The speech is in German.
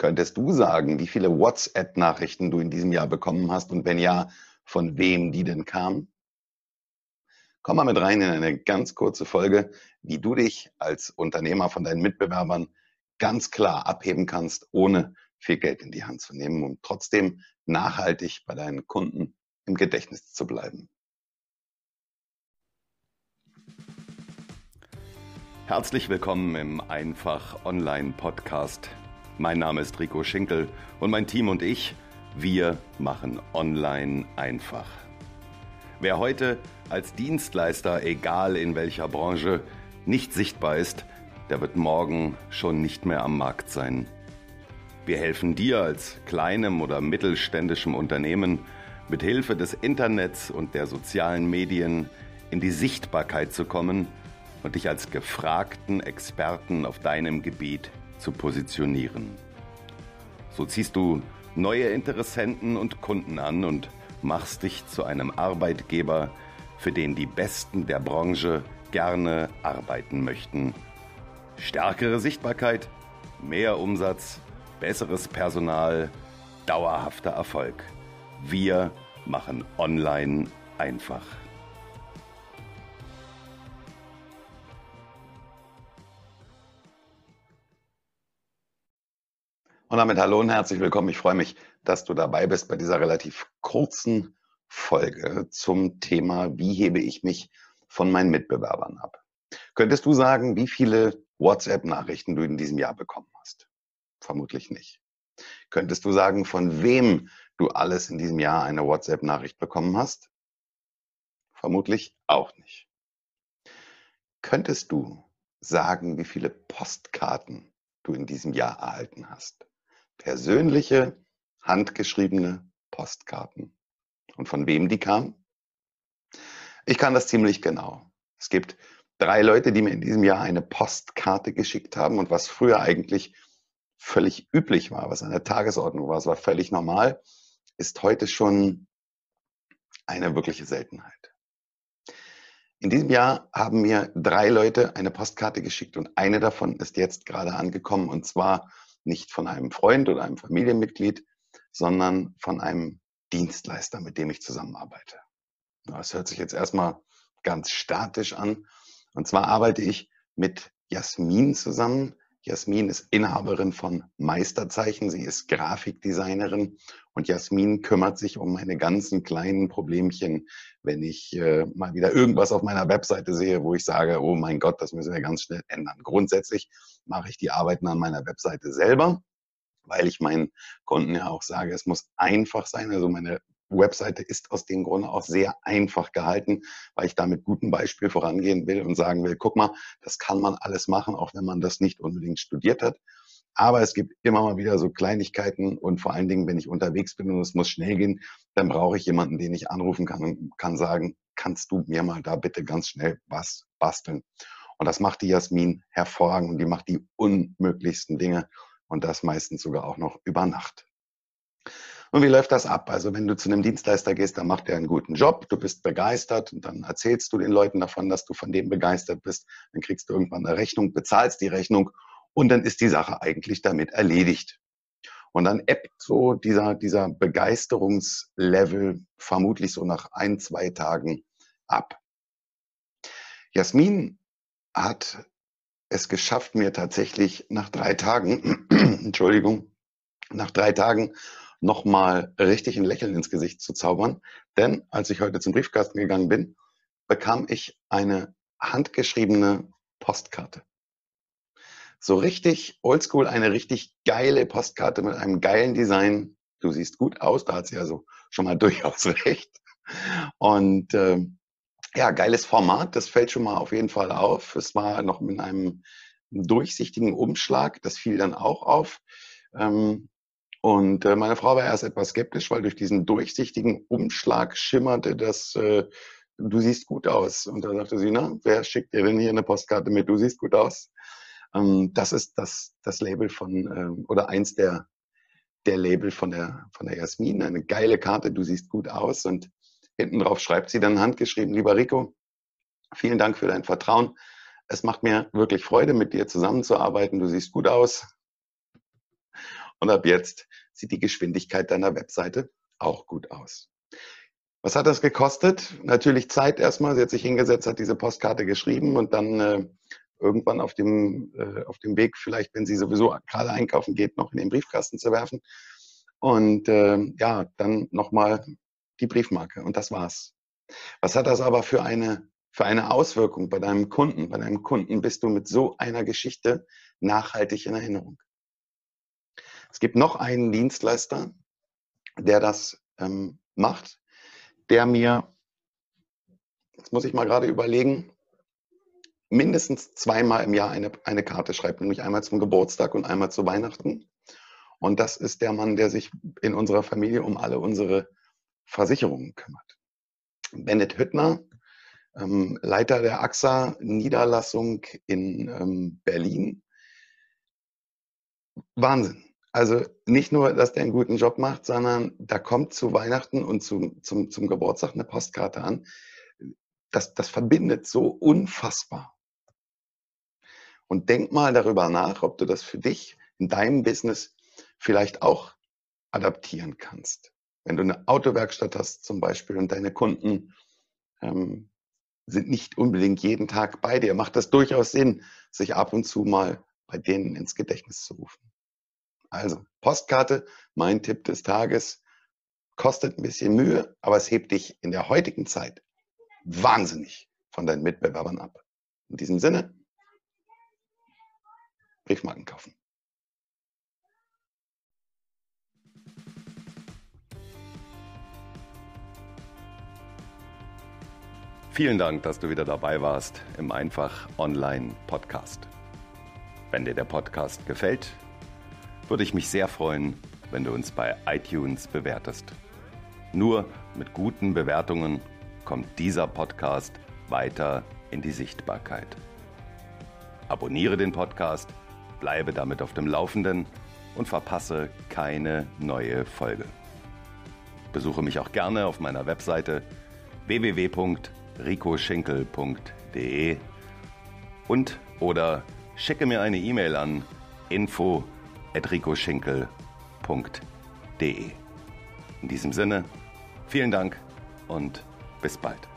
Könntest du sagen, wie viele WhatsApp-Nachrichten du in diesem Jahr bekommen hast und wenn ja, von wem die denn kamen? Komm mal mit rein in eine ganz kurze Folge, wie du dich als Unternehmer von deinen Mitbewerbern ganz klar abheben kannst, ohne viel Geld in die Hand zu nehmen, um trotzdem nachhaltig bei deinen Kunden im Gedächtnis zu bleiben. Herzlich willkommen im Einfach Online Podcast mein Name ist Rico Schinkel und mein Team und ich, wir machen Online einfach. Wer heute als Dienstleister, egal in welcher Branche, nicht sichtbar ist, der wird morgen schon nicht mehr am Markt sein. Wir helfen dir als kleinem oder mittelständischem Unternehmen mit Hilfe des Internets und der sozialen Medien in die Sichtbarkeit zu kommen und dich als gefragten Experten auf deinem Gebiet zu positionieren. So ziehst du neue Interessenten und Kunden an und machst dich zu einem Arbeitgeber, für den die Besten der Branche gerne arbeiten möchten. Stärkere Sichtbarkeit, mehr Umsatz, besseres Personal, dauerhafter Erfolg. Wir machen Online einfach. Und damit hallo und herzlich willkommen. Ich freue mich, dass du dabei bist bei dieser relativ kurzen Folge zum Thema, wie hebe ich mich von meinen Mitbewerbern ab. Könntest du sagen, wie viele WhatsApp-Nachrichten du in diesem Jahr bekommen hast? Vermutlich nicht. Könntest du sagen, von wem du alles in diesem Jahr eine WhatsApp-Nachricht bekommen hast? Vermutlich auch nicht. Könntest du sagen, wie viele Postkarten du in diesem Jahr erhalten hast? Persönliche, handgeschriebene Postkarten. Und von wem die kamen? Ich kann das ziemlich genau. Es gibt drei Leute, die mir in diesem Jahr eine Postkarte geschickt haben und was früher eigentlich völlig üblich war, was eine Tagesordnung war, es war völlig normal, ist heute schon eine wirkliche Seltenheit. In diesem Jahr haben mir drei Leute eine Postkarte geschickt und eine davon ist jetzt gerade angekommen und zwar nicht von einem Freund oder einem Familienmitglied, sondern von einem Dienstleister, mit dem ich zusammenarbeite. Das hört sich jetzt erstmal ganz statisch an. Und zwar arbeite ich mit Jasmin zusammen. Jasmin ist Inhaberin von Meisterzeichen. Sie ist Grafikdesignerin und Jasmin kümmert sich um meine ganzen kleinen Problemchen, wenn ich äh, mal wieder irgendwas auf meiner Webseite sehe, wo ich sage, oh mein Gott, das müssen wir ganz schnell ändern. Grundsätzlich mache ich die Arbeiten an meiner Webseite selber, weil ich meinen Kunden ja auch sage, es muss einfach sein. Also meine Webseite ist aus dem Grunde auch sehr einfach gehalten, weil ich da mit gutem Beispiel vorangehen will und sagen will, guck mal, das kann man alles machen, auch wenn man das nicht unbedingt studiert hat. Aber es gibt immer mal wieder so Kleinigkeiten und vor allen Dingen, wenn ich unterwegs bin und es muss schnell gehen, dann brauche ich jemanden, den ich anrufen kann und kann sagen, kannst du mir mal da bitte ganz schnell was basteln? Und das macht die Jasmin hervorragend und die macht die unmöglichsten Dinge und das meistens sogar auch noch über Nacht. Und wie läuft das ab? Also wenn du zu einem Dienstleister gehst, dann macht er einen guten Job, du bist begeistert und dann erzählst du den Leuten davon, dass du von dem begeistert bist. Dann kriegst du irgendwann eine Rechnung, bezahlst die Rechnung und dann ist die Sache eigentlich damit erledigt. Und dann ebbt so dieser, dieser Begeisterungslevel vermutlich so nach ein, zwei Tagen ab. Jasmin hat es geschafft, mir tatsächlich nach drei Tagen, Entschuldigung, nach drei Tagen nochmal richtig ein Lächeln ins Gesicht zu zaubern. Denn als ich heute zum Briefkasten gegangen bin, bekam ich eine handgeschriebene Postkarte. So richtig oldschool, eine richtig geile Postkarte mit einem geilen Design. Du siehst gut aus, da hat sie also schon mal durchaus recht. Und äh, ja, geiles Format, das fällt schon mal auf jeden Fall auf. Es war noch mit einem durchsichtigen Umschlag, das fiel dann auch auf. Ähm, und äh, meine Frau war erst etwas skeptisch, weil durch diesen durchsichtigen Umschlag schimmerte das, äh, du siehst gut aus. Und da sagte sie, na, wer schickt dir denn hier eine Postkarte mit, du siehst gut aus? Ähm, das ist das, das Label von, äh, oder eins der, der Label von der, von der Jasmin. Eine geile Karte, du siehst gut aus. Und hinten drauf schreibt sie dann handgeschrieben, lieber Rico, vielen Dank für dein Vertrauen. Es macht mir wirklich Freude, mit dir zusammenzuarbeiten. Du siehst gut aus. Und ab jetzt sieht die Geschwindigkeit deiner Webseite auch gut aus. Was hat das gekostet? Natürlich Zeit erstmal. Sie hat sich hingesetzt, hat diese Postkarte geschrieben und dann äh, irgendwann auf dem, äh, auf dem Weg, vielleicht wenn sie sowieso gerade einkaufen geht, noch in den Briefkasten zu werfen. Und äh, ja, dann nochmal die Briefmarke und das war's. Was hat das aber für eine, für eine Auswirkung bei deinem Kunden? Bei deinem Kunden bist du mit so einer Geschichte nachhaltig in Erinnerung. Es gibt noch einen Dienstleister, der das ähm, macht der mir, jetzt muss ich mal gerade überlegen, mindestens zweimal im Jahr eine, eine Karte schreibt, nämlich einmal zum Geburtstag und einmal zu Weihnachten. Und das ist der Mann, der sich in unserer Familie um alle unsere Versicherungen kümmert. Bennett Hüttner, ähm, Leiter der AXA Niederlassung in ähm, Berlin. Wahnsinn. Also nicht nur, dass der einen guten Job macht, sondern da kommt zu Weihnachten und zu, zum, zum Geburtstag eine Postkarte an. Das, das verbindet so unfassbar. Und denk mal darüber nach, ob du das für dich in deinem Business vielleicht auch adaptieren kannst. Wenn du eine Autowerkstatt hast zum Beispiel und deine Kunden ähm, sind nicht unbedingt jeden Tag bei dir, macht das durchaus Sinn, sich ab und zu mal bei denen ins Gedächtnis zu rufen. Also, Postkarte, mein Tipp des Tages, kostet ein bisschen Mühe, aber es hebt dich in der heutigen Zeit wahnsinnig von deinen Mitbewerbern ab. In diesem Sinne, Briefmarken kaufen. Vielen Dank, dass du wieder dabei warst im Einfach Online Podcast. Wenn dir der Podcast gefällt, würde ich mich sehr freuen, wenn du uns bei iTunes bewertest. Nur mit guten Bewertungen kommt dieser Podcast weiter in die Sichtbarkeit. Abonniere den Podcast, bleibe damit auf dem Laufenden und verpasse keine neue Folge. Besuche mich auch gerne auf meiner Webseite www.ricoschinkel.de und oder schicke mir eine E-Mail an info@ enricoschinkel.de. In diesem Sinne, vielen Dank und bis bald.